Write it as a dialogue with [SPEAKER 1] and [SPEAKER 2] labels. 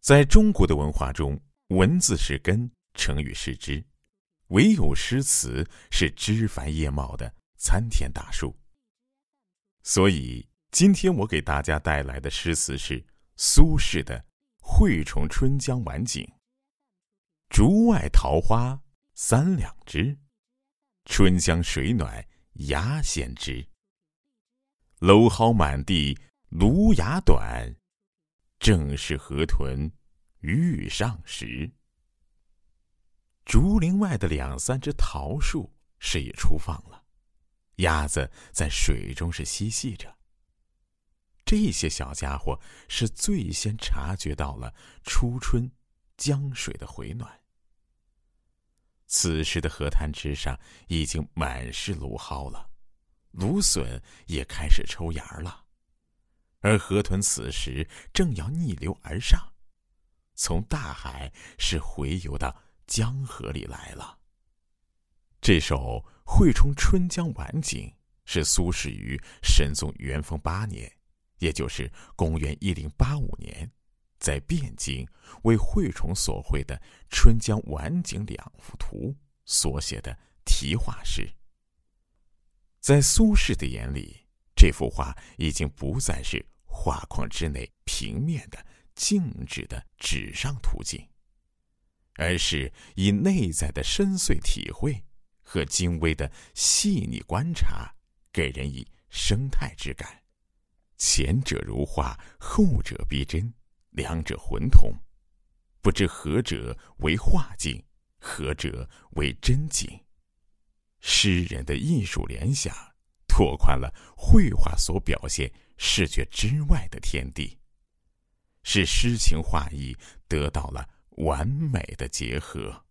[SPEAKER 1] 在中国的文化中，文字是根，成语是枝，唯有诗词是枝繁叶茂的参天大树。所以，今天我给大家带来的诗词是苏轼的《惠崇春江晚景》：“竹外桃花三两枝，春江水暖鸭先知。蒌蒿满地芦芽短。”正是河豚欲上时。竹林外的两三只桃树是也初放了，鸭子在水中是嬉戏着。这些小家伙是最先察觉到了初春江水的回暖。此时的河滩之上已经满是芦蒿了，芦笋也开始抽芽了。而河豚此时正要逆流而上，从大海是回游到江河里来了。这首《惠崇春江晚景》是苏轼于神宗元丰八年，也就是公元一零八五年，在汴京为惠崇所绘的《春江晚景》两幅图所写的题画诗。在苏轼的眼里。这幅画已经不再是画框之内平面的静止的纸上图景，而是以内在的深邃体会和精微的细腻观察，给人以生态之感。前者如画，后者逼真，两者混同，不知何者为画境，何者为真景。诗人的艺术联想。拓宽了绘画所表现视觉之外的天地，使诗情画意得到了完美的结合。